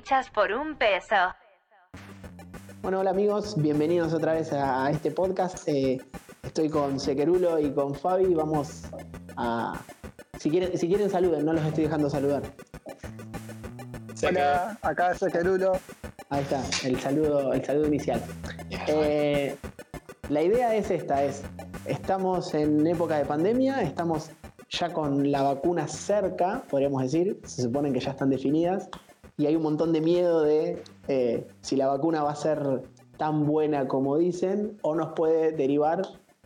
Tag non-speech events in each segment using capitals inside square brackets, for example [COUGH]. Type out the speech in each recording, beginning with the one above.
fichas por un peso. Bueno, hola amigos, bienvenidos otra vez a este podcast. Eh, estoy con Sequerulo y con Fabi. Vamos a. Si quieren, si quieren saluden, no los estoy dejando saludar. Hola, acá es Sequerulo. Ahí está, el saludo, el saludo inicial. Eh, la idea es esta, es estamos en época de pandemia, estamos ya con la vacuna cerca, podríamos decir, se supone que ya están definidas, y hay un montón de miedo de eh, si la vacuna va a ser tan buena como dicen, o nos puede derivar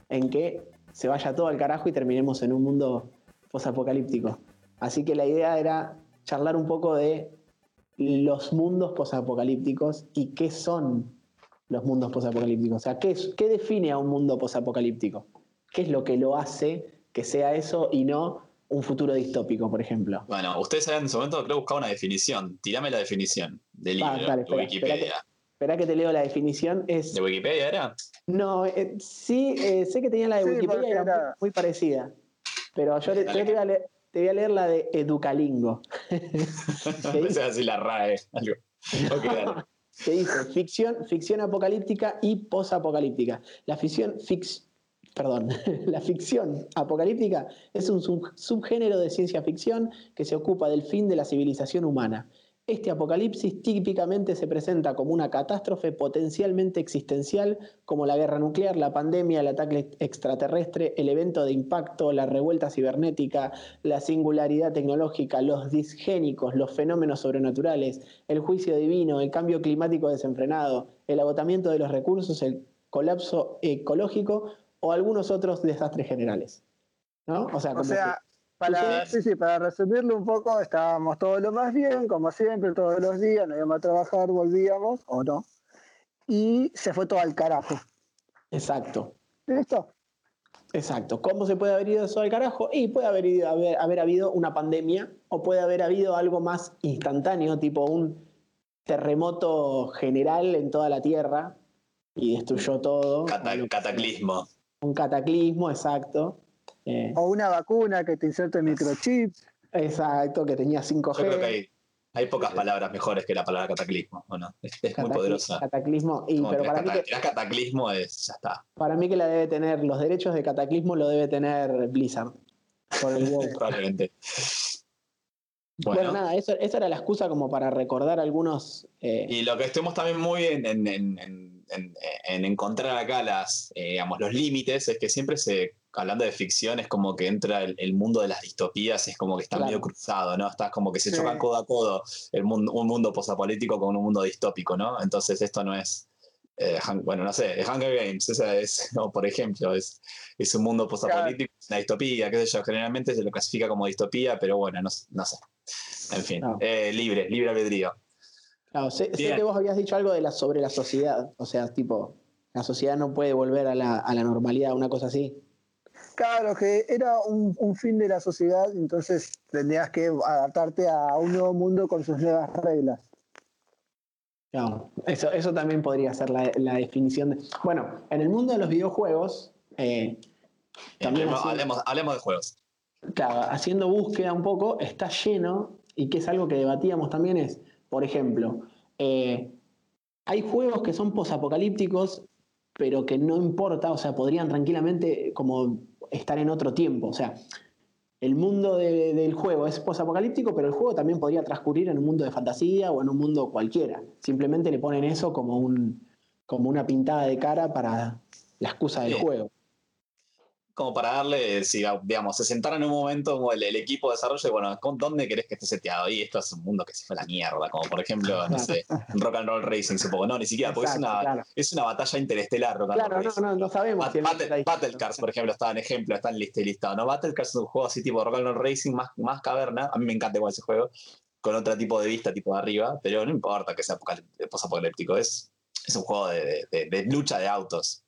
en que se vaya todo al carajo y terminemos en un mundo posapocalíptico. Así que la idea era charlar un poco de los mundos posapocalípticos y qué son los mundos posapocalípticos. O sea, ¿qué, ¿qué define a un mundo posapocalíptico? ¿Qué es lo que lo hace que sea eso y no un futuro distópico, por ejemplo? Bueno, ustedes saben en su momento creo buscar una definición. Tirame la definición del libro de Wikipedia. Espera que, te leo la definición. Es, ¿De Wikipedia era? No, eh, sí, eh, sé que tenía la de Wikipedia, era, era muy, parecida. Pero yo te, voy a leer, te, voy a leer, la de Educalingo. [LAUGHS] Pensé así la RAE. Algo. [LAUGHS] que dice ficción, ficción apocalíptica y posapocalíptica. La ficción, fix, perdón, [LAUGHS] la ficción apocalíptica es un subgénero de ciencia ficción que se ocupa del fin de la civilización humana. Este apocalipsis típicamente se presenta como una catástrofe potencialmente existencial, como la guerra nuclear, la pandemia, el ataque extraterrestre, el evento de impacto, la revuelta cibernética, la singularidad tecnológica, los disgénicos, los fenómenos sobrenaturales, el juicio divino, el cambio climático desenfrenado, el agotamiento de los recursos, el colapso ecológico o algunos otros desastres generales. ¿no? O sea, para, sí, sí, para resumirlo un poco, estábamos todo lo más bien, como siempre, todos los días, nos íbamos a trabajar, volvíamos, o no, y se fue todo al carajo. Exacto. ¿Listo? Exacto. ¿Cómo se puede haber ido eso al carajo? Y puede haber, ido, haber, haber habido una pandemia o puede haber habido algo más instantáneo, tipo un terremoto general en toda la Tierra y destruyó todo. cataclismo un cataclismo, exacto. Eh, o una vacuna que te inserte microchips. Exacto, que tenía 5G. Yo creo que hay, pocas palabras mejores que la palabra cataclismo, ¿o no? Es, muy poderosa. Cataclismo, y, pero para mí que, cataclismo es, ya está. Para mí que la debe tener, los derechos de cataclismo lo debe tener Blizzard. Por el [LAUGHS] Probablemente. Bueno, nada, eso, esa era la excusa como para recordar algunos. Eh, y lo que estemos también muy en en, encontrar acá las, eh, digamos, los límites es que siempre se, hablando de ficción, es como que entra el, mundo de las distopías, es como que está medio cruzado, ¿no? Estás como que se chocan codo a codo el mundo, un mundo posapolítico con un mundo distópico, ¿no? Entonces esto no es, eh, bueno, no sé, Hunger Games, esa es, [LAUGHS] por ejemplo, es, es un mundo posapolítico, es una distopía, qué sé yo, generalmente se lo clasifica como distopía, pero bueno, no, no sé. En fin, eh, libre, libre albedrío. Claro, sé, que vos habías dicho algo de la, sobre la sociedad, o sea, tipo, la sociedad no puede volver a la, normalidad, una cosa así. Claro, que era un, fin de la sociedad, entonces tendrías que adaptarte a un nuevo mundo con sus nuevas reglas. Claro, eso, eso también podría ser la, definición de... Bueno, en el mundo de los videojuegos... Eh, también hablemos, hablemos de juegos. Claro, haciendo búsqueda un poco, está lleno, y que es algo que debatíamos también, es por ejemplo, eh, hay juegos que son posapocalípticos, pero que no importa, o sea, podrían tranquilamente como estar en otro tiempo. O sea, el mundo del juego es posapocalíptico, pero el juego también podría transcurrir en un mundo de fantasía o en un mundo cualquiera. Simplemente le ponen eso como, un, como una pintada de cara para la excusa del juego como para darle, si digamos, se sentaron en un momento como el, equipo de desarrollo, bueno, ¿dónde querés que esté seteado? Y esto es un mundo que se fue a la mierda, como por ejemplo, no sé, Rock and Roll Racing, supongo. No, ni siquiera, porque es, una, es una batalla interestelar, Rock and Roll Racing. No, no, no sabemos. Battle, Cars, por ejemplo, está en ejemplo, está en lista y listado. ¿no? Battle Cars es un juego así tipo Rock and Roll Racing, más, más caverna. A mí me encanta igual ese juego, con otro tipo de vista, tipo de arriba, pero no importa que sea posapocalíptico, es, es un juego de, de lucha de autos.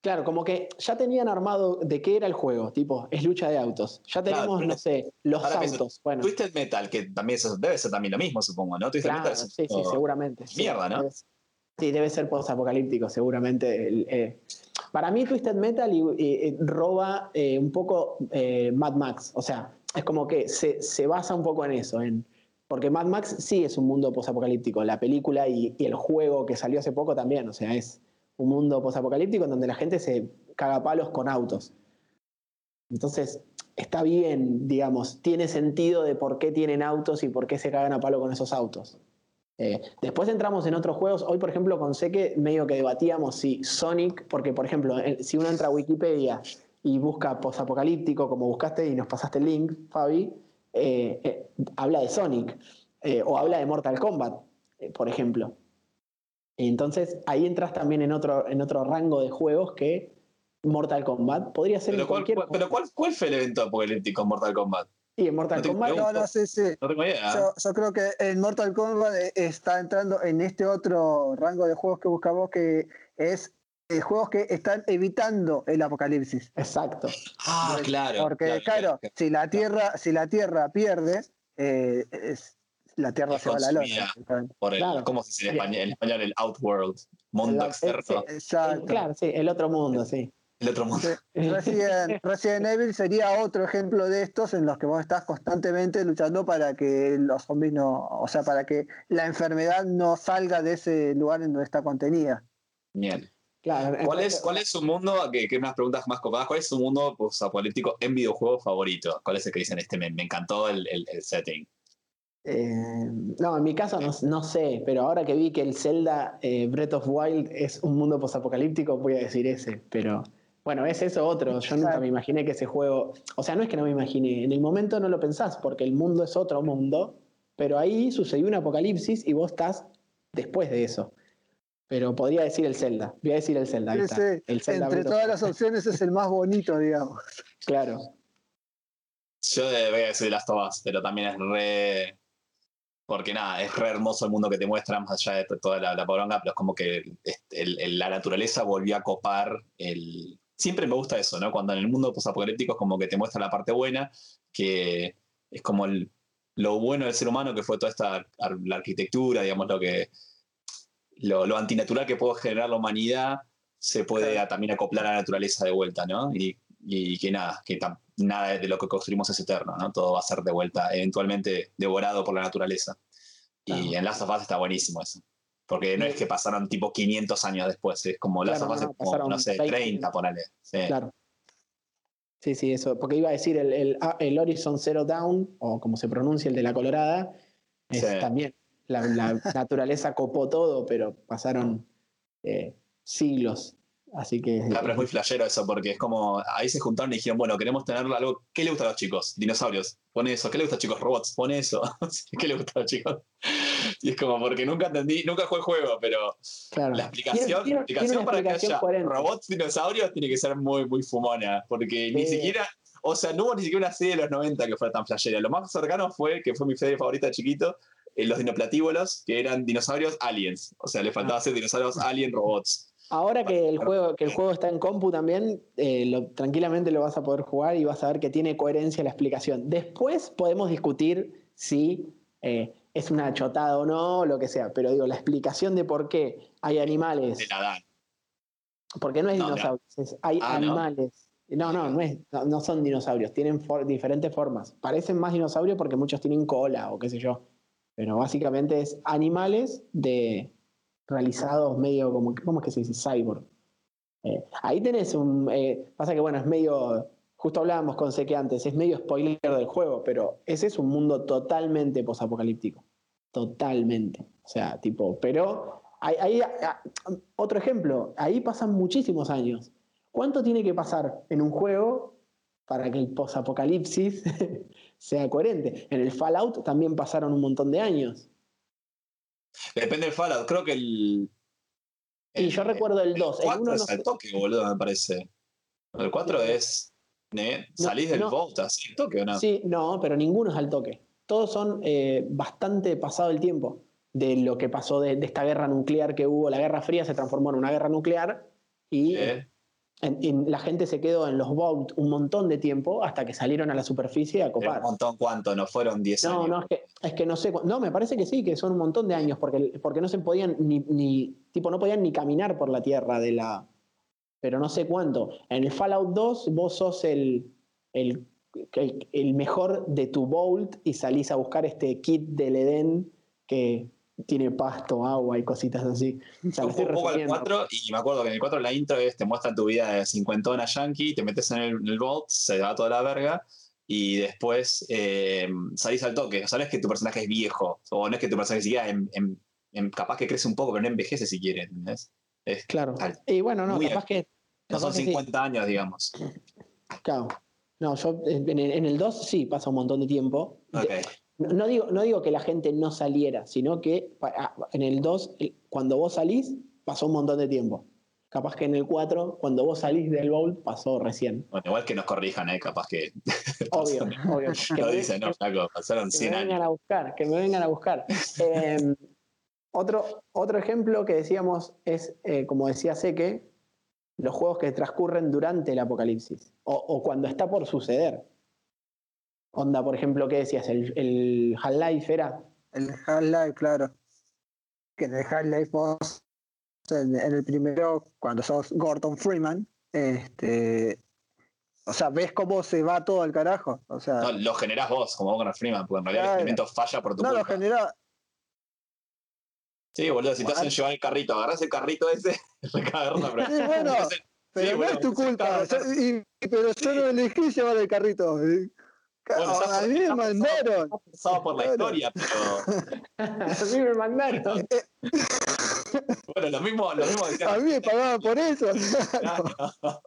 Claro, como que ya tenían armado de qué era el juego, tipo, es lucha de autos. Ya tenemos, no sé, los autos. bueno. Twisted Metal, que también debe ser también lo mismo, supongo, ¿no? Twisted Metal sí, sí, seguramente. Mierda, ¿no? Sí, debe ser post-apocalíptico, seguramente. Eh, para mí, Twisted Metal y, roba eh, un poco eh, Mad Max. O sea, es como que se, se, basa un poco en eso, en Porque Mad Max sí es un mundo posapocalíptico. La película y, y, el juego que salió hace poco también. O sea, es un mundo posapocalíptico en donde la gente se caga palos con autos. Entonces, está bien, digamos, tiene sentido de por qué tienen autos y por qué se cagan a palo con esos autos. Eh, después entramos en otros juegos. Hoy, por ejemplo, con Seque medio que debatíamos si Sonic, porque por ejemplo, si uno entra a Wikipedia y busca posapocalíptico, como buscaste y nos pasaste el link, Fabi, eh, eh, habla de Sonic o habla de Mortal Kombat, por ejemplo. Entonces ahí entras también en otro, en otro rango de juegos que Mortal Kombat podría ser pero cualquier. pero cuál, cuál fue el evento apocalíptico en Mortal Kombat? Y en Mortal Kombat. No, no, sí, sí. No tengo idea. Yo, creo que en Mortal Kombat eh, está entrando en este otro rango de juegos que buscamos que es eh, juegos que están evitando el apocalipsis. Exacto. Ah, claro. Porque, claro, si la Tierra, si la Tierra pierde, eh, la Tierra se va a la lona. Por el, ¿Cómo se dice en español? En español el Outworld, mundo externo. exacto. claro, sí, el otro mundo, sí el otro mundo. [LAUGHS] Resident, Evil sería otro ejemplo de estos en los que vos estás constantemente luchando para que los zombies no, o sea, para que la enfermedad no salga de ese lugar en donde está contenida. Bien. Claro, ¿Cuál, es, ¿Cuál es su mundo, que, que unas preguntas más copadas, cuál es su mundo apolítico en videojuego favorito? ¿Cuál es el que dicen este? Me, encantó el, setting. Eh, no, en mi caso no, sé, pero ahora que vi que el Zelda eh, Breath of Wild es un mundo posapocalíptico, voy a decir ese, pero bueno, es eso otro. Yo nunca me imaginé que ese juego. O sea, no es que no me imaginé. En el momento no lo pensás, porque el mundo es otro mundo. Pero ahí sucedió un apocalipsis y vos estás después de eso. Pero podría decir el Zelda. Voy a decir el Zelda. Entre todas las opciones es el más bonito, digamos. Claro. Yo voy a decir las todas, pero también es re. Porque nada, es re hermoso el mundo que te muestra, más allá de toda la, la poronga, pero es como que este, la naturaleza volvió a copar el, siempre me gusta eso, ¿no? Cuando en el mundo posapocalíptico es como que te muestra la parte buena, que es como lo bueno del ser humano, que fue toda esta la arquitectura, digamos, lo que lo, antinatural que puede generar la humanidad, se puede también acoplar a la naturaleza de vuelta, ¿no? Y, que nada, que nada de lo que construimos es eterno, ¿no? Todo va a ser de vuelta, eventualmente devorado por la naturaleza. Y en Last of Us está buenísimo eso. Porque no es que pasaron tipo 500 años después, es como las no, como, no sé, 30, ponele. Sí. Claro. Sí, sí, eso. Porque iba a decir el, el, ah, el, Horizon Zero Down, o como se pronuncia el de la Colorada, es también. La, [LAUGHS] naturaleza copó todo, pero pasaron eh, siglos Así que. Ah, pero es muy flashero eso, porque es como. Ahí se juntaron y dijeron, bueno, queremos tener algo. ¿Qué le gusta a los chicos? Dinosaurios. Pone eso. ¿Qué le gusta a los chicos? Robots. Pone eso. [LAUGHS] ¿Qué le gusta a los chicos? Y es como, porque nunca entendí, nunca jugué el juego, pero la explicación, la explicación para que haya robots dinosaurios tiene que ser muy, muy fumona, porque ni siquiera. O sea, no hubo ni siquiera una serie de los 90 que fuera tan flashera. Lo más cercano fue, que fue mi serie favorita de chiquito, eh, los dinoplatívolos, que eran dinosaurios aliens. O sea, le faltaba ah. hacer dinosaurios alien robots. Ahora que el juego, que el juego está en compu también, eh, tranquilamente lo vas a poder jugar y vas a ver que tiene coherencia la explicación. Después podemos discutir si eh, es una chotada o no, lo que sea, pero digo, la explicación de por qué hay animales. Porque no es dinosaurios, hay ah, animales. No, no, no, es, no, son dinosaurios, tienen diferentes formas. Parecen más dinosaurios porque muchos tienen cola o qué sé yo. Pero básicamente es animales de, realizados medio como, ¿cómo es que se dice? Cyborg. Eh, ahí tenés un, eh, pasa que bueno, es medio, justo hablábamos con Seque antes, es medio spoiler del juego, pero ese es un mundo totalmente posapocalíptico. Totalmente. O sea, tipo, pero ahí, ah, otro ejemplo, ahí pasan muchísimos años. ¿Cuánto tiene que pasar en un juego para que el posapocalipsis [LAUGHS] sea coherente? En el Fallout también pasaron un montón de años. Depende del Fallout, creo que el. y yo recuerdo el 2. El 4 es al toque, boludo, me parece. El 4 es. salís del Vault así, toque o no? Sí, no, pero ninguno es al toque. Todos son eh, bastante pasado el tiempo de lo que pasó de, esta guerra nuclear que hubo. La Guerra Fría se transformó en una guerra nuclear y la gente se quedó en los Vault un montón de tiempo hasta que salieron a la superficie a copar. ¿Un montón cuánto? ¿No fueron 10 años? No, no, es que, no sé. No, me parece que sí, que son un montón de años, porque, porque no se podían ni, tipo, no podían ni caminar por la tierra de la. Pero no sé cuánto. En el Fallout 2 vos sos el, el, el, mejor de tu Bolt y salís a buscar este kit del Edén que tiene pasto, agua y cositas así. O un poco al 4 y me acuerdo que en el 4 la intro es, te muestran tu vida de cincuentona yankee, te metes en el, Bolt, se va toda la verga y después eh, salís al toque. Sabes que tu personaje es viejo, o no es que tu personaje siga en, en, capaz que crece un poco, pero no envejece si quiere, ¿entendés? Es claro. y bueno, no, capaz que. No son 50 años, digamos. Claro. No, yo en, el 2 sí pasa un montón de tiempo. No, digo, no digo que la gente no saliera, sino que ah, en el 2, cuando vos salís, pasó un montón de tiempo. Capaz que en el 4, cuando vos salís del bowl, pasó recién. Bueno, igual que nos corrijan, ¿eh? Capaz que. [LAUGHS] Obvio, [LAUGHS] obvio. [LAUGHS] Que Lo dicen, no, Flaco, pasaron 100 años. Que me vengan a buscar, que me vengan a buscar. Em, otro, otro ejemplo que decíamos es, eh, como decía Seque, los juegos que transcurren durante el apocalipsis o, cuando está por suceder. Onda, por ejemplo, ¿qué decías? ¿El, el Half-Life era? El Half-Life, claro. Que en el Half-Life vos, en, el primero, cuando sos Gordon Freeman, este, o sea, ves cómo se va todo al carajo. O sea, no, lo generás vos, como Gordon Freeman, porque en realidad el experimento falla por tu no, culpa. No, lo genera, Sí, boludo, si te hacen llevar el carrito, agarras el carrito ese, [LAUGHS] recagarla, pero. Sí, bueno, pero no es tu culpa. pero yo no elegí llevar el carrito. Bueno, [LAUGHS] a mí me mandaron. Pasaba por la historia, pero. a mí me mandaron. bueno, lo mismo, lo mismo decía. A mí me pagaban por eso. [LAUGHS]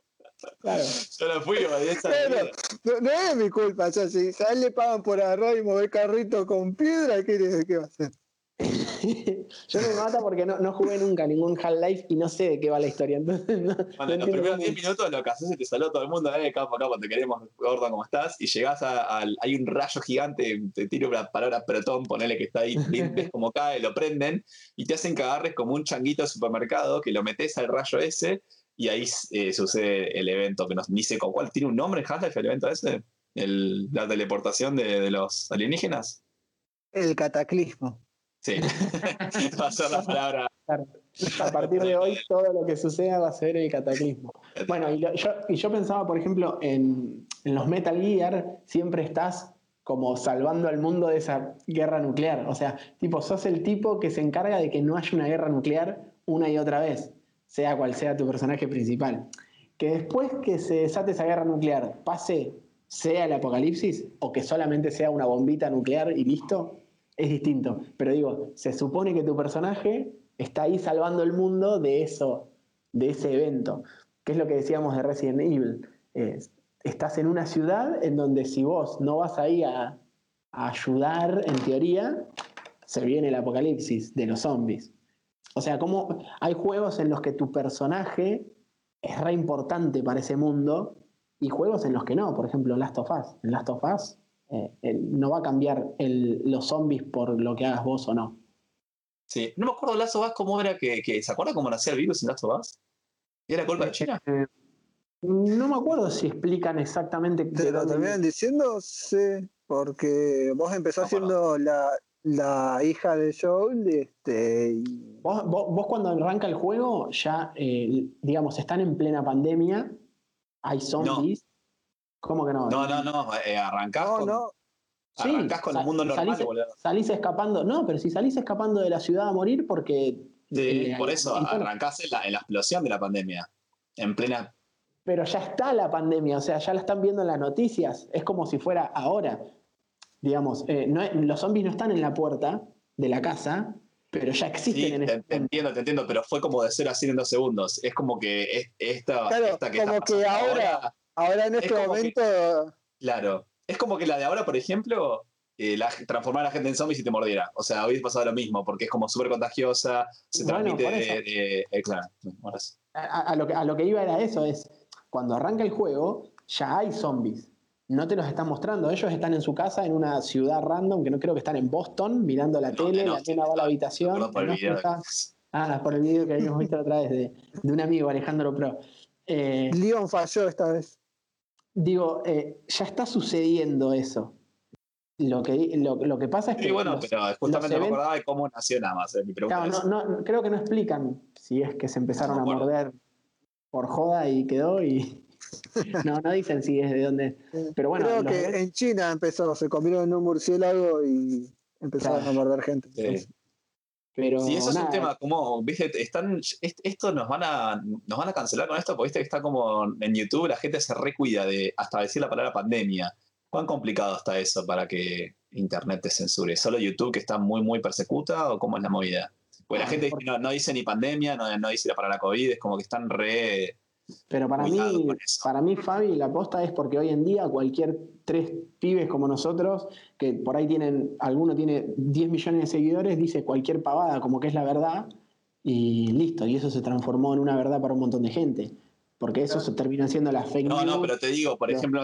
Claro. Yo no fui, esa Pero, no, no, es mi culpa, o sea, si a él le pagan por agarrar y mover carrito con piedra, ¿qué, qué va a hacer? [LAUGHS] Yo me mata porque no, no jugué nunca ningún Half-Life y no sé de qué va la historia. Entonces, no, bueno, en los primeros 10 minutos lo que haces es que te saluda todo el mundo, eh, capo, capo, te queremos, Gordon, ¿cómo estás? Y llegás al. Hay un rayo gigante, te tiro una palabra protón, ponele que está ahí, [LAUGHS] ves como cae, lo prenden y te hacen que agarres como un changuito de supermercado que lo metes al rayo ese y ahí eh, sucede el evento que no, ni sé con cuál. ¿Tiene un nombre en Half-Life el evento ese? El, la teleportación de, de los alienígenas. El cataclismo. Sí, [LAUGHS] pasó la palabra. A partir de hoy todo lo que suceda va a ser el cataclismo. Bueno, y, yo, y yo, pensaba, por ejemplo, en, en, los Metal Gear, siempre estás como salvando al mundo de esa guerra nuclear. O sea, tipo, sos el tipo que se encarga de que no haya una guerra nuclear una y otra vez, sea cual sea tu personaje principal. Que después que se desate esa guerra nuclear, pase, sea el apocalipsis, o que solamente sea una bombita nuclear y listo, es distinto. Pero digo, se supone que tu personaje está ahí salvando el mundo de eso, de ese evento. Que es lo que decíamos de Resident Evil. estás en una ciudad en donde si vos no vas ahí a, ayudar, en teoría, se viene el apocalipsis de los zombies. O sea, como hay juegos en los que tu personaje es re importante para ese mundo y juegos en los que no. Por ejemplo, Last of Us. En Last of Us eh, no va a cambiar los zombies por lo que hagas vos o no. Sí, no me acuerdo Last of Us cómo era que, ¿Se acuerda cómo nacía el virus en Last of Us? ¿Era culpa de China? Eh, no me acuerdo si explican exactamente. ¿Te lo terminan diciendo? Sí, porque vos empezás siendo la, hija de Joel. Este, ¿Vos, cuando arranca el juego, ya, eh, digamos, están en plena pandemia, hay zombies. ¿Cómo que no? No, no, no. Eh, arrancás con, no. Arrancás con el mundo normal, salís, salís, escapando. No, pero si salís escapando de la ciudad a morir porque. Sí, por eso, arrancás en la, explosión de la pandemia. En plena. Pero ya está la pandemia, o sea, ya la están viendo en las noticias. Es como si fuera ahora. Digamos, eh, los zombies no están en la puerta de la casa, pero ya existen en te, te entiendo, te entiendo, pero fue como de ser así en dos segundos. Es como que esta, esta que como que ahora Ahora en este momento. claro. Es como que la de ahora, por ejemplo, eh, la, transformar a la gente en zombies y te mordiera. O sea, hubiese pasado lo mismo, porque es como súper contagiosa, se transmite de, eh, claro, a, lo que, a lo que iba era eso, es cuando arranca el juego, ya hay zombies. No te los están mostrando, ellos están en su casa en una ciudad random, que no creo que están en Boston, mirando la tele, la nena va a la habitación. Por el video. ah, por el video que habíamos visto otra vez de, de un amigo, Alejandro Pro. Eh, Leon falló esta vez digo, eh, ya está sucediendo eso. Lo que, lo, que pasa es que. Sí, bueno, pero justamente me acordaba de cómo nació nada más. Eh, mi pregunta claro, no, creo que no explican si es que se empezaron a morder por joda y quedó y. [LAUGHS] no, no dicen si es de dónde. Pero bueno. Creo que en China empezó, se comieron en un murciélago y empezaron a morder gente. Sí. Pero sí, eso es un tema, como, viste, están, esto nos van a, nos van a cancelar con esto, porque viste que está como en YouTube la gente se recuida de hasta decir la palabra pandemia. ¿Cuán complicado está eso para que Internet te censure? ¿Solo YouTube que está muy, muy persecuta o cómo es la movida? Porque la ah, gente no, dice ni pandemia, no, no dice la palabra COVID, es como que están re pero para mí, para mí, Fabi, la aposta es porque hoy en día cualquier tres pibes como nosotros, que por ahí tienen, alguno tiene 10 millones de seguidores, dice cualquier pavada como que es la verdad y listo. Y eso se transformó en una verdad para un montón de gente. Porque eso se termina siendo la fake news. No, no, pero te digo, por ejemplo,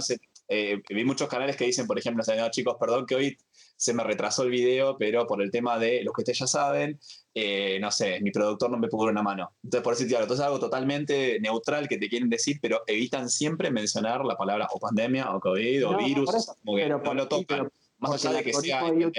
eh, vi muchos canales que dicen, por ejemplo, chicos, perdón que hoy se me retrasó el video, pero por el tema de los que ustedes ya saben, eh, no sé, mi productor no me pudo una mano. Entonces, por decirte algo, entonces es algo totalmente neutral que te quieren decir, pero evitan siempre mencionar la palabra o pandemia o COVID o virus, como que no lo tocan. Más allá de que sea. no,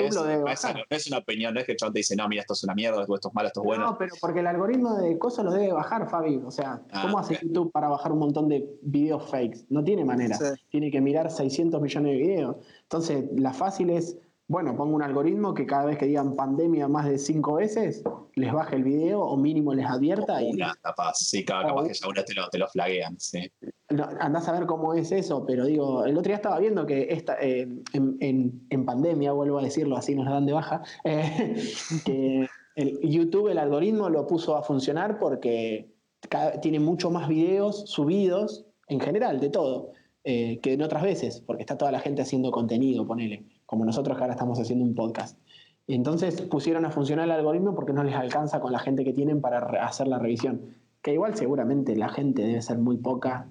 es una opinión, no es que el chabón te dice, no, mira, esto es una mierda, esto es malo, esto es bueno. No, pero porque el algoritmo de cosas lo debe bajar, Fabi. O sea, ah, ¿cómo hace YouTube para bajar un montón de videos fakes? No tiene manera. Tiene que mirar 600 millones de videos. Entonces, la fácil es bueno, pongo un algoritmo que cada vez que digan pandemia más de cinco veces, les baje el video o mínimo les advierta. y una, capaz, sí, capaz que ya una te lo, te lo flaguean, sí. andás a ver cómo es eso, pero digo, el otro día estaba viendo que esta, eh, en, pandemia, vuelvo a decirlo, así nos dan de baja, eh, [LAUGHS] que el YouTube, el algoritmo lo puso a funcionar porque tiene mucho más videos subidos, en general, de todo, eh, que en otras veces, porque está toda la gente haciendo contenido, ponele como nosotros que ahora estamos haciendo un podcast. Entonces pusieron a funcionar el algoritmo porque no les alcanza con la gente que tienen para hacer la revisión. Que igual seguramente la gente debe ser muy poca.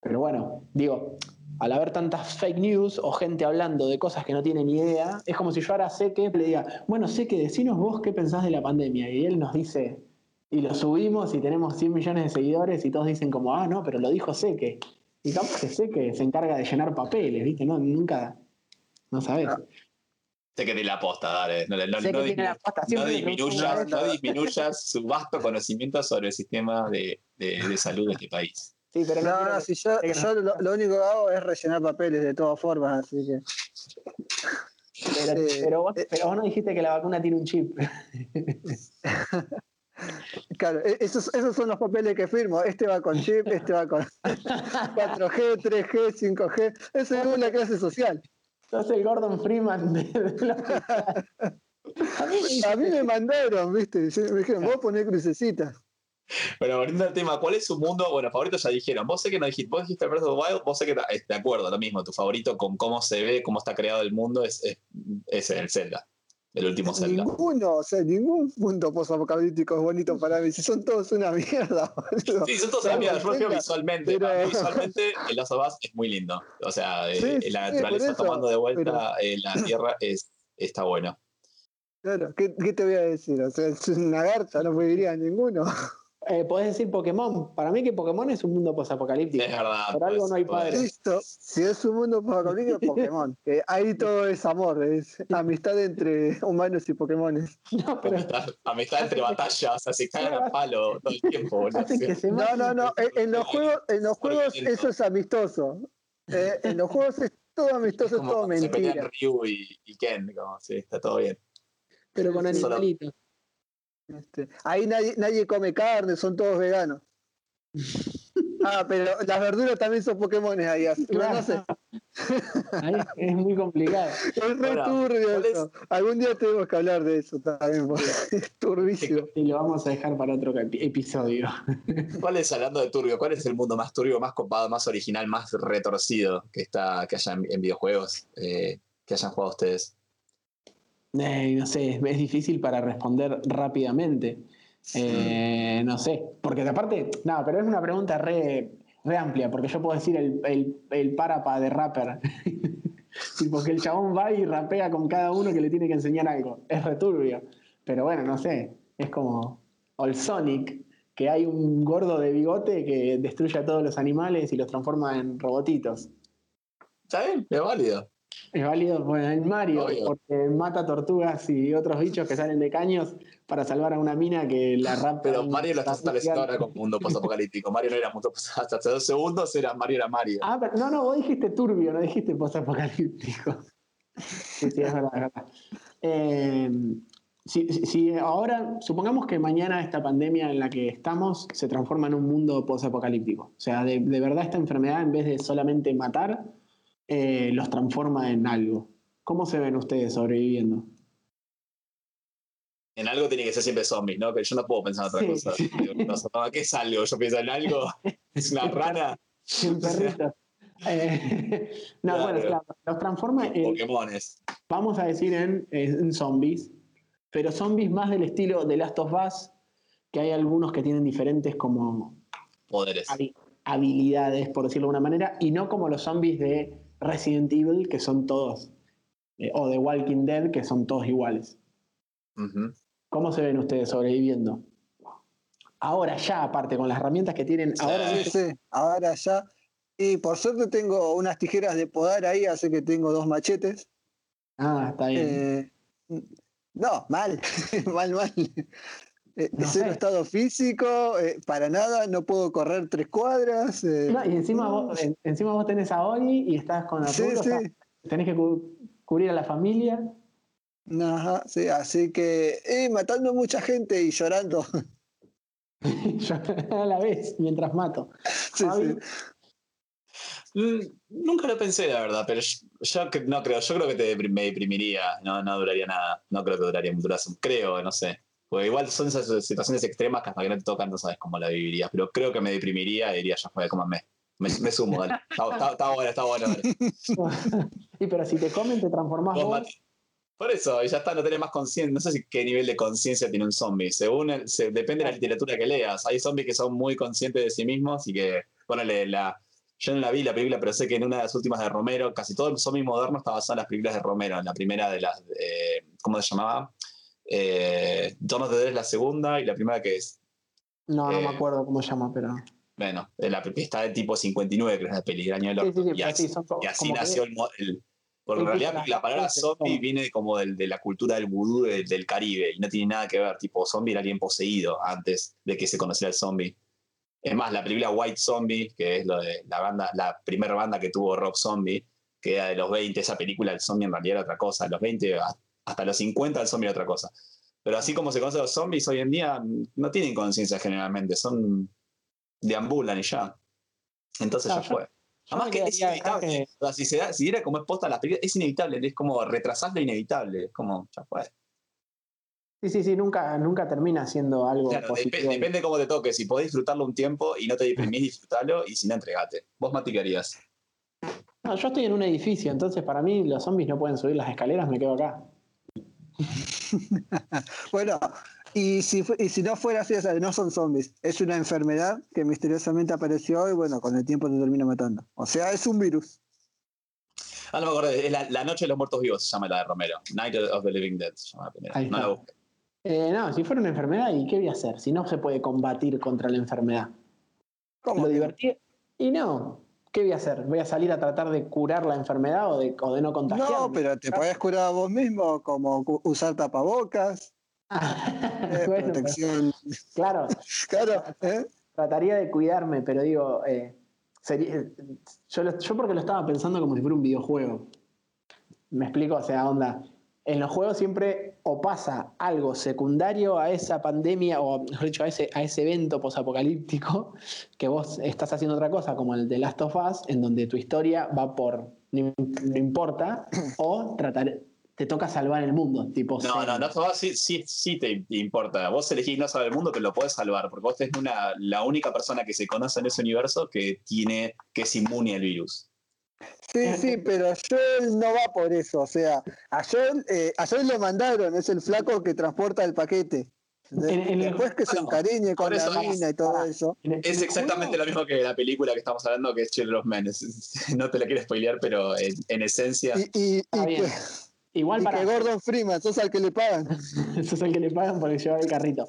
Pero bueno, digo, al haber tantas fake news o gente hablando de cosas que no tienen ni idea, es como si yo ahora sé que le diga, bueno, sé que decinos vos qué pensás de la pandemia. Y él nos dice, y lo subimos y tenemos 100 millones de seguidores y todos dicen como, ah, no, pero lo dijo Seque. Y capaz que Seque se encarga de llenar papeles, ¿viste? No, nunca, no sabes. Sé que tiene la posta, dale. No, disminuyas, su vasto conocimiento sobre el sistema de, de, salud de este país. Sí, pero no, no, si yo, yo lo, único que hago es rellenar papeles de todas formas, así que. Pero, pero, vos, pero, vos, no dijiste que la vacuna tiene un chip. [LAUGHS] Claro, e-, esos, esos son los papeles que firmo. Este va con chip, este va con 4G, 3G, 5G. Eso es una clase social. Sos el Gordon Freeman de, [LAUGHS] a, mí, me mandaron, ¿viste? Me dijeron, vos ponés crucecita. Bueno, volviendo al tema, ¿cuál es su mundo? Bueno, favorito ya dijeron. Vos sé que no dijiste, vos dijiste Breath of the Wild, vos sé que de acuerdo, lo mismo. Tu favorito con cómo se ve, cómo está creado el mundo es, es, es el Zelda el último Zelda. Ninguno, o sea, ningún punto post-apocalíptico es bonito para mí. Si son todos una mierda, Sí, son todos una mierda. Yo visualmente. Visualmente, el Last of Us es muy lindo. O sea, eh, la naturaleza tomando de vuelta eh, la tierra es, está bueno. Claro, ¿qué, ¿qué, te voy a decir? O sea, es una garza, no me diría ninguno. Eh, podés decir Pokémon. Para mí que Pokémon es un mundo posapocalíptico. Es verdad. Por algo no hay padres. Listo. Si es un mundo posapocalíptico, Pokémon. [LAUGHS] que ahí todo es amor, es amistad entre humanos y Pokémones. [LAUGHS] No, pero... amistad, entre batallas, así cagan a palo todo el tiempo. [LAUGHS] No, no, no. En, los juegos, en los juegos eso es amistoso. Eh, en los juegos es todo amistoso, es, todo mentira. Se Ryu y, y Ken, como, sí, está todo bien. Pero con animalitos. Este, ahí nadie, nadie come carne, son todos veganos. [LAUGHS] Ah, pero las verduras también son Pokémon ahí. No, sé. es muy complicado. [LAUGHS] Es re turbio Algún día tenemos que hablar de eso también, [LAUGHS] es turbísimo. Y lo vamos a dejar para otro episodio. ¿Cuál es, hablando de turbio, cuál es el mundo más turbio, más copado, más original, más retorcido que, está, que haya en, videojuegos eh, que hayan jugado ustedes? Eh, no sé, es difícil para responder rápidamente. Eh, no sé, porque aparte, no, pero es una pregunta re, amplia, porque yo puedo decir el, el, el parapa de rapper. [LAUGHS] porque el chabón va y rapea con cada uno que le tiene que enseñar algo. Es returbio. Pero bueno, no sé, es como. O el Sonic, que hay un gordo de bigote que destruye a todos los animales y los transforma en robotitos. Está bien, es válido. Es válido, bueno, en Mario, porque mata tortugas y otros bichos que salen de caños para salvar a una mina que la rapta. Pero Mario lo está estableciendo ahora como mundo postapocalíptico. Mario no era mundo hasta hace dos segundos era Mario era Mario. Ah, pero no, no, vos dijiste turbio, no dijiste postapocalíptico. sí, sí, es verdad, es verdad. Eh, si, ahora, supongamos que mañana esta pandemia en la que estamos se transforma en un mundo post-apocalíptico. O sea, de, verdad esta enfermedad, en vez de solamente matar, eh, los transforma en algo. ¿Cómo se ven ustedes sobreviviendo? En algo tiene que ser siempre zombie, ¿no? Que yo no puedo pensar en otra cosa. ¿Qué es algo? Yo pienso en algo. [LAUGHS] ¿Es una rana? Un perrito. Eh, [LAUGHS] no, bueno, claro, los transforma en. Pokémones. Vamos a decir en zombies pero zombies más del estilo de Last of Us, que hay algunos que tienen diferentes como poderes. habilidades, por decirlo de alguna manera, y no como los zombies de Resident Evil, que son todos, eh, o de Walking Dead, que son todos iguales. ¿Cómo se ven ustedes sobreviviendo? Ahora ya, aparte, con las herramientas que tienen, ahora, sí, ahora ya. Y por suerte tengo unas tijeras de podar ahí, así que tengo dos machetes. Ah, está bien. Eh, no, mal, [LAUGHS] mal, mal. Eh, cero estado físico, eh, para nada, no puedo correr tres cuadras. Eh, no, y encima, Vos, encima vos tenés a Oli y estás con la sí, tenés que cubrir a la familia. Ajá, sí, así que eh, matando mucha gente y llorando. [LAUGHS] a la vez, mientras mato. Sí, sí. Mm, nunca lo pensé, la verdad, pero yo, no creo, yo creo que te, me deprimiría, no, no duraría nada, no creo que duraría mucho, creo, no sé. Porque igual son esas situaciones extremas que hasta que no te tocan no sabes cómo la vivirías, pero creo que me deprimiría y diría, ya fue, cómame. Me, me sumo, dale. [LAUGHS] Está, bueno, está bueno. [LAUGHS] y pero si te comen, te transformás vos. Por eso, y ya está, no tenés más conciencia. No sé si qué nivel de conciencia tiene un zombie. Según depende de la literatura que leas. Hay zombies que son muy conscientes de sí mismos y que, ponele, la, yo no la vi la película, pero sé que en una de las últimas de Romero, casi todo el zombie moderno está basado en las películas de Romero. En la primera de las. Eh, ¿Cómo se llamaba? Eh, Dawn of the Dead es la segunda y la primera que es. No, no me eh, acuerdo cómo se llama, pero. Bueno, la, está de tipo 59, que es la peli, año del sí, sí, y, así, y así nació el, Porque en realidad la palabra zombie viene como de la cultura del vudú del, Caribe y no tiene nada que ver, tipo zombie era alguien poseído antes de que se conociera el zombie. Es más, la película White Zombie, que es lo de la banda, la primera banda que tuvo Rock Zombie, que era de los 20, esa película el zombie en realidad era otra cosa, los 20 hasta los 50 el zombie era otra cosa. Pero así como se conocen los zombies hoy en día, no tienen conciencia generalmente, son deambulan y ya. Entonces ya fue. Además que es inevitable. si, se da, si diera como es posta la película, es inevitable, es como retrasar lo inevitable, es como, ya fue. Sí, sí, sí, nunca, nunca termina siendo algo positivo. depende cómo te toque. Si podés disfrutarlo un tiempo y no te deprimís, disfrutalo y si no, entregate. ¿Vos, Mati, qué harías? No, yo estoy en un edificio, entonces para mí los zombies no pueden subir las escaleras, me quedo acá. [LAUGHS] bueno, y si, y si no fuera así, no son zombies, es una enfermedad que misteriosamente apareció y bueno, con el tiempo te termina matando. O sea, es un virus. Ah, no me acuerdo, es la, Noche de los Muertos Vivos se llama la de Romero. Night of the Living Dead se llama la primera. No la eh, no, si fuera una enfermedad, ¿y qué voy a hacer? Si no se puede combatir contra la enfermedad. ¿Cómo? Lo divertido. Y no, ¿qué voy a hacer? ¿Voy a salir a tratar de curar la enfermedad o de, de no contagiar? No, pero te puedes curar a vos mismo, como usar tapabocas. [LAUGHS] eh, protección. claro. [LAUGHS] claro. ¿eh? Trataría de cuidarme, pero digo, eh, yo, yo porque lo estaba pensando como si fuera un videojuego. ¿Me explico? O sea, onda en los juegos siempre o pasa algo secundario a esa pandemia, o mejor dicho, a ese, a ese evento posapocalíptico, que vos estás haciendo otra cosa, como el de Last of Us, en donde tu historia va por no, importa, [CLEARS THROAT] o tratar, te toca salvar el mundo. Tipo no, no, no, sí, sí, sí te importa. Vos elegís no salvar el mundo, pero lo podés salvar, porque vos tenés una, la única persona que se conoce en ese universo que tiene, que es inmune al virus. Sí, sí, pero Joel no va por eso. O sea, a Joel, eh, a Joel lo mandaron, es el flaco que transporta el paquete. Después que se encariñe con la mina y todo eso. Es exactamente lo mismo que la película que estamos hablando, que es Children of Men. [LAUGHS] No te la quiero spoilear, pero en, esencia. Y, que, Igual para... que Gordon Freeman, sos al que le pagan. [LAUGHS] sos al que le pagan porque lleva el carrito.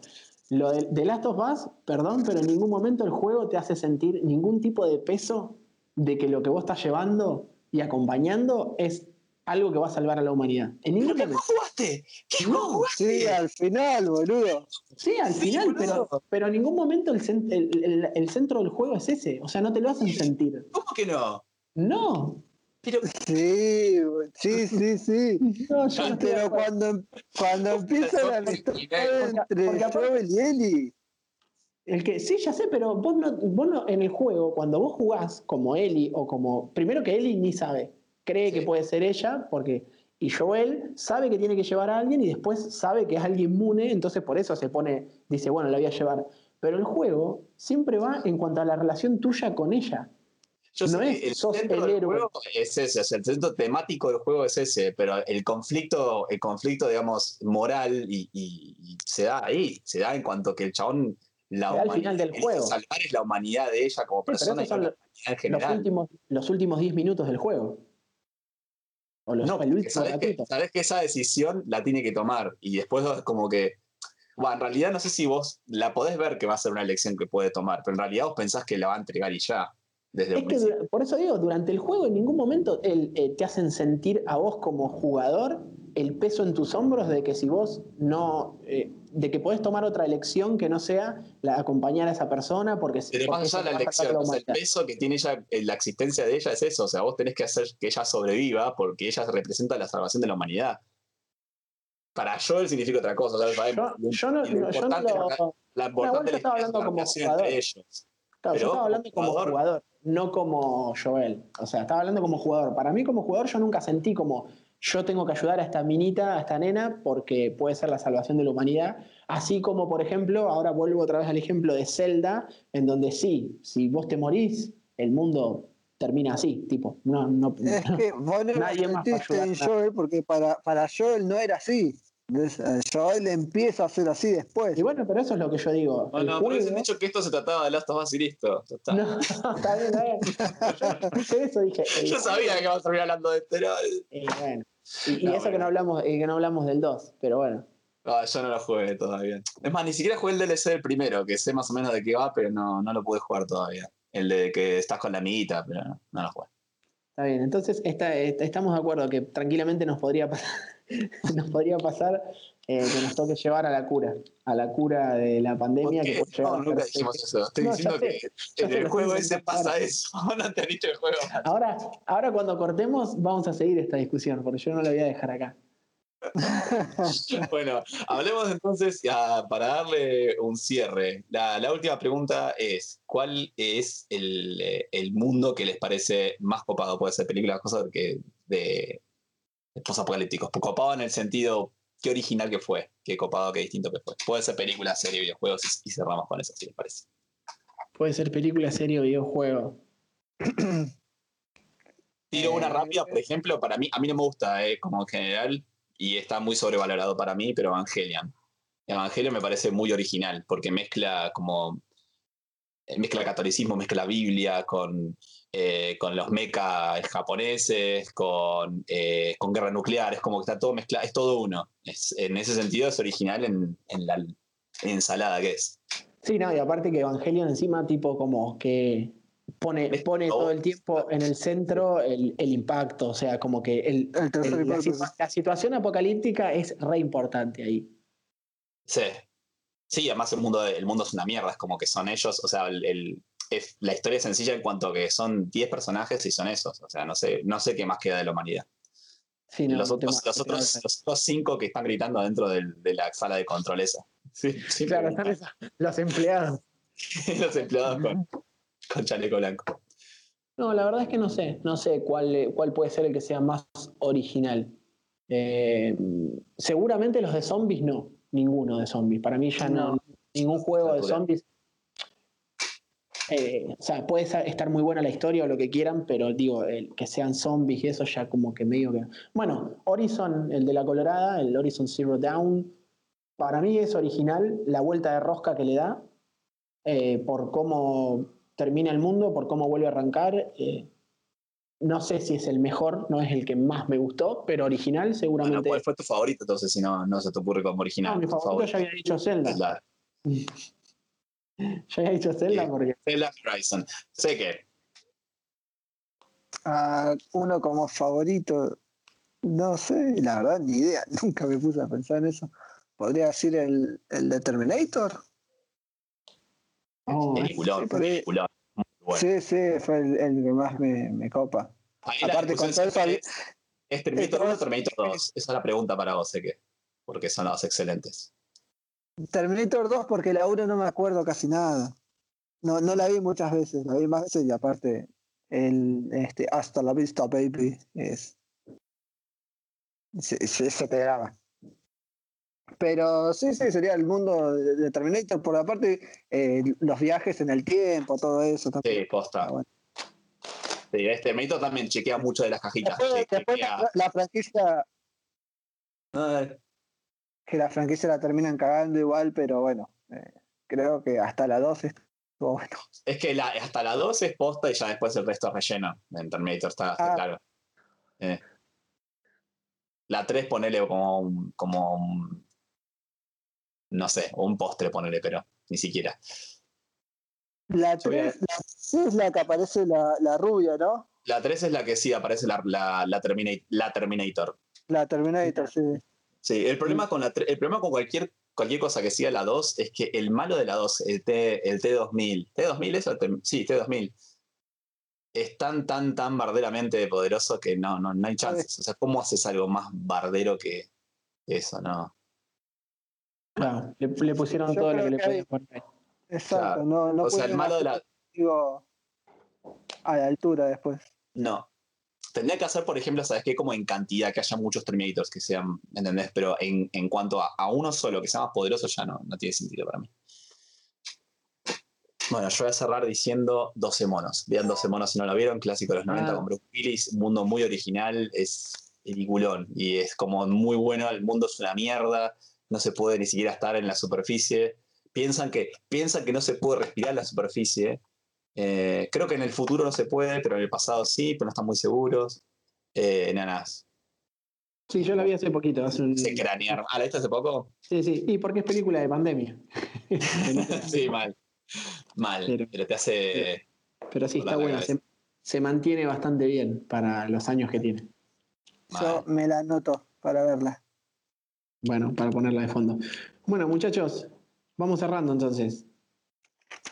Lo de, de Last of Us, perdón, pero en ningún momento el juego te hace sentir ningún tipo de peso de que lo que vos estás llevando y acompañando es algo que va a salvar a la humanidad. En ningún ¿Qué jugaste? ¿Qué juego jugaste? Sí, al final, boludo. Sí, al Sí, final, boludo. pero, pero en ningún momento el, cen- el- el- el centro del juego es ese. O sea, no te lo hacen sentir. ¿Cómo que no? No. Pero Sí, sí, sí, sí. No, yo no Pero cuando, cuando empieza la amistad entre porque aparte- Joel y Ellie. El que, sí, ya sé, pero vos no, vos no- en el juego, cuando vos jugás como Ellie o como. Primero que Ellie ni sabe. Cree que puede ser ella, porque. Y Joel sabe que tiene que llevar a alguien y después sabe que es alguien inmune, entonces por eso se pone. Dice, bueno, la voy a llevar. Pero el juego siempre va en cuanto a la relación tuya con ella. yo No sé es el sos centro el del héroe. juego es ese, o sea, el centro temático del juego es ese, pero el conflicto, el conflicto, digamos, moral y, y- y se da ahí, se da en cuanto que el chabón la al humanidad final del juego. salvar es la humanidad de ella como persona y no la los- humanidad en Los general. últimos, los últimos 10 minutos del juego. O los, No, el último sabes que, ratito. sabes que esa decisión la tiene que tomar y después es como que, bueno, en realidad no sé si vos la podés ver que va a ser una elección que puede tomar, pero en realidad vos pensás que la va a entregar y ya, desde Es un que principio. por eso digo, durante el juego en ningún momento el- eh, te hacen sentir a vos como jugador el peso en tus hombros de que si vos no, eh, de que podés tomar otra elección que no sea la acompañar a esa persona porque Pero porque más allá de la elección, o sea, el peso que tiene ella, eh, la existencia de ella es eso, o sea, vos tenés que hacer que ella sobreviva porque ella representa la salvación de la humanidad. Para Joel significa otra cosa. Yo, yo no, no- yo no la- La importante estaba la hablando como jugador. entre ellos. Claro, Pero yo estaba hablando como jugador- jugador, no como Joel. O sea, estaba hablando como jugador. Para mí, como jugador, yo nunca sentí como yo tengo que ayudar a esta minita, a esta nena, porque puede ser la salvación de la humanidad. Así como, por ejemplo, ahora vuelvo otra vez al ejemplo de Zelda, en donde sí, si vos te morís, el mundo termina así, tipo. No, no, Es que vos no Nadie más en. Joel porque para, para Joel no era así. Entonces, eh, Joel empieza a ser así después. Y bueno, pero eso es lo que yo digo. No, El no, dicho que esto se trataba de Last of Us y listo. está. No, [LAUGHS] está bien, está bien. Yo [LAUGHS] dije eso, dije. el Yo sabía que íbamos a terminar hablando de esto. pero- Y bueno. Y, y No, eso que no hablamos, y que no hablamos del 2, pero bueno. Ah, yo no lo jugué todavía. Es más, ni siquiera jugué el DLC del primero, que sé más o menos de qué va, pero no, no lo pude jugar todavía. El de que estás con la amiguita, pero no, no lo jugué. Está bien, entonces está- est- estamos de acuerdo que tranquilamente nos podría pasar, [LAUGHS] nos podría pasar eh, que nos toque llevar a la cura, a la cura de la pandemia. ¿Por Que puede No, nunca dijimos eso. Estoy No, diciendo que en el juego ese pasa eso. [LAUGHS] No te han dicho el juego. Ahora, ahora cuando cortemos vamos a seguir esta discusión, porque yo no la voy a dejar acá. [LAUGHS] Bueno, hablemos entonces ya, para darle un cierre. La, la última pregunta es: ¿cuál es el, eh, el mundo que les parece más copado? Puede ser películas, cosas que de posapocalípticos. Copado en el sentido qué original que fue, qué copado, qué distinto que fue. Puede ser película, serie, videojuegos y, y cerramos con eso, si les parece. Puede ser película, serie o videojuego. [CLEARS THROAT] Tiro una Eh, rápida, por ejemplo, para mí, a mí no me gusta, eh, como en general, y está muy sobrevalorado para mí, pero Evangelion. Evangelion me parece muy original, porque mezcla como. Eh, mezcla catolicismo, mezcla Biblia con, eh, con los mechas japoneses, con, eh, con guerra nuclear, es como que está todo mezclado, es todo uno. Es, en ese sentido es original en, en la ensalada que es. Sí, no, y aparte que Evangelion encima, tipo como que pone, pone todo. todo el tiempo en el centro el, el impacto, o sea, como que el, El tercer el- la, la situación apocalíptica es re importante ahí. Sí. Sí, además el mundo, el mundo es una mierda, es como que son ellos, o sea, el, el- es- la historia es sencilla en cuanto a que son 10 personajes y son esos, o sea, no sé, no sé qué más queda de la humanidad. Sí, no, los, no otros, los, otros, los otros cinco que están gritando dentro de la sala de control esa. Sí, sí, Claro, están esa- los empleados. [LAUGHS] los empleados con, con chaleco blanco. No, la verdad es que no sé, no sé cuál, eh, cuál puede ser el que sea más original. Eh, seguramente los de zombies no, ninguno de zombies. Para mí ya no, No. ningún juego de zombies. Eh, o sea, puede estar muy buena la historia o lo que quieran, pero digo, el que sean zombies y eso ya como que medio que. Bueno, Horizon, el de la Colorada, el Horizon Zero Dawn, para mí es original la vuelta de rosca que le da eh, por cómo termina el mundo, por cómo vuelve a arrancar. eh, no sé si es el mejor, no es el que más me gustó, pero original Bueno, seguramente. ¿cuál fue tu favorito entonces si no, no se te ocurre como original? no, mi Tu favorito ya había dicho Zelda. [LAUGHS] Ya había dicho Zelda Bien. porque. Zelda Horizon. Sé que Ah, uno como favorito. No sé, la verdad, ni idea. [LAUGHS] Nunca me puse a pensar en eso. ¿Podría decir el, el de Terminator? Oh, sí, sí, sí, fue el, que más me, me copa. Aparte, con todo ¿Es, ¿Es Terminator 1 o Terminator 2? Esa es la pregunta para vos, sé que. Porque son las excelentes. Terminator 2, porque la 1 no me acuerdo casi nada. No, no la vi muchas veces, la vi más veces y aparte, el este, Hasta la Vista Baby es. Se, se, te graba. Pero sí, sí, sería el mundo de Terminator. Por aparte, eh, los viajes en el tiempo, todo eso. Sí, posta. Ah, sí, este Terminator también chequea mucho de las cajitas. la, franquicia. Que la franquicia la terminan cagando igual, pero bueno, eh, creo que hasta la 2 es bueno. Es que la, hasta la 2 es posta y ya después el resto es relleno. En Terminator está, ah. claro. Eh. La 3 ponele como como un no sé, o un postre, ponele, pero ni siquiera. La 3, es la que aparece la, rubia, ¿no? La 3 es la que sí aparece la, la, la, Terminator. La Terminator, sí. Sí, el problema con, la, el problema con cualquier, cualquier cosa que siga la 2 es que el malo de la 2, el, T, el T2000, ¿T2000 es? sí, T2000, es tan, tan, tan barderamente poderoso que no, no, no hay chances. O sea, ¿cómo haces algo más bardero que eso? No. Claro, le, pusieron todo lo que, le podían poner. Exacto, no, no O sea, el malo de la. A la altura después. No. Tendría que hacer, por ejemplo, ¿sabes qué? Como en cantidad, que haya muchos Terminators que sean, ¿entendés? Pero en, en cuanto a, a, uno solo que sea más poderoso, ya no, no tiene sentido para mí. Bueno, yo voy a cerrar diciendo 12 monos. Vean 12 monos si no lo vieron, clásico de los 90 ah. con Bruce Willis, mundo muy original, es peliculón y es como muy bueno, el mundo es una mierda, no se puede ni siquiera estar en la superficie. Piensan que, piensan que no se puede respirar en la superficie. Eh, creo que en el futuro no se puede, pero en el pasado sí, pero no están muy seguros. Eh, nanas. Sí, yo la vi hace poquito. Hace un... Se cranearon. ¿Ah, la viste hace poco? Sí, sí. Y porque es película de pandemia. [LAUGHS] sí, mal. Mal. Pero, te hace. Pero, sí, está buena. Se, mantiene bastante bien para los años que tiene. Yo me la anoto para verla. Bueno, para ponerla de fondo. Bueno, muchachos, vamos cerrando entonces.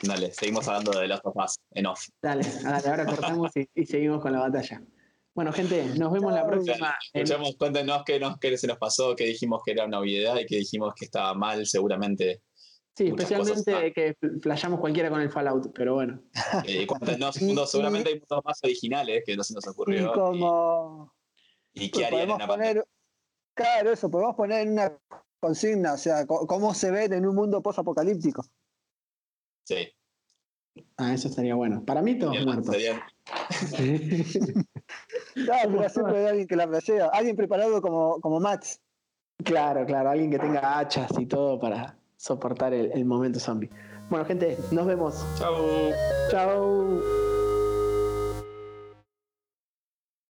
Dale, seguimos hablando de las of en off. Dale, dale ahora cortamos y, seguimos con la batalla. Bueno, gente, nos vemos la próxima. Escuchamos, cuéntenos qué, nos, qué se nos pasó, qué dijimos que era una obviedad y qué dijimos que estaba mal, seguramente. Sí, especialmente que flayamos cualquiera con el Fallout, pero bueno. Y cuéntenos, [LAUGHS] seguramente hay muchos más originales que no se nos ocurrió. Y como. ¿Y, qué harían en la Claro, eso, podemos poner en una consigna, o sea, cómo se ven en un mundo post-apocalíptico. Sí. Ah, eso estaría bueno. Para mí todos muertos. [LAUGHS] claro, pero siempre hay alguien que la playea. Alguien preparado como, como Max. Claro, claro, alguien que tenga hachas y todo para soportar el, el momento zombie. Bueno, gente, nos vemos. Chao. Chao.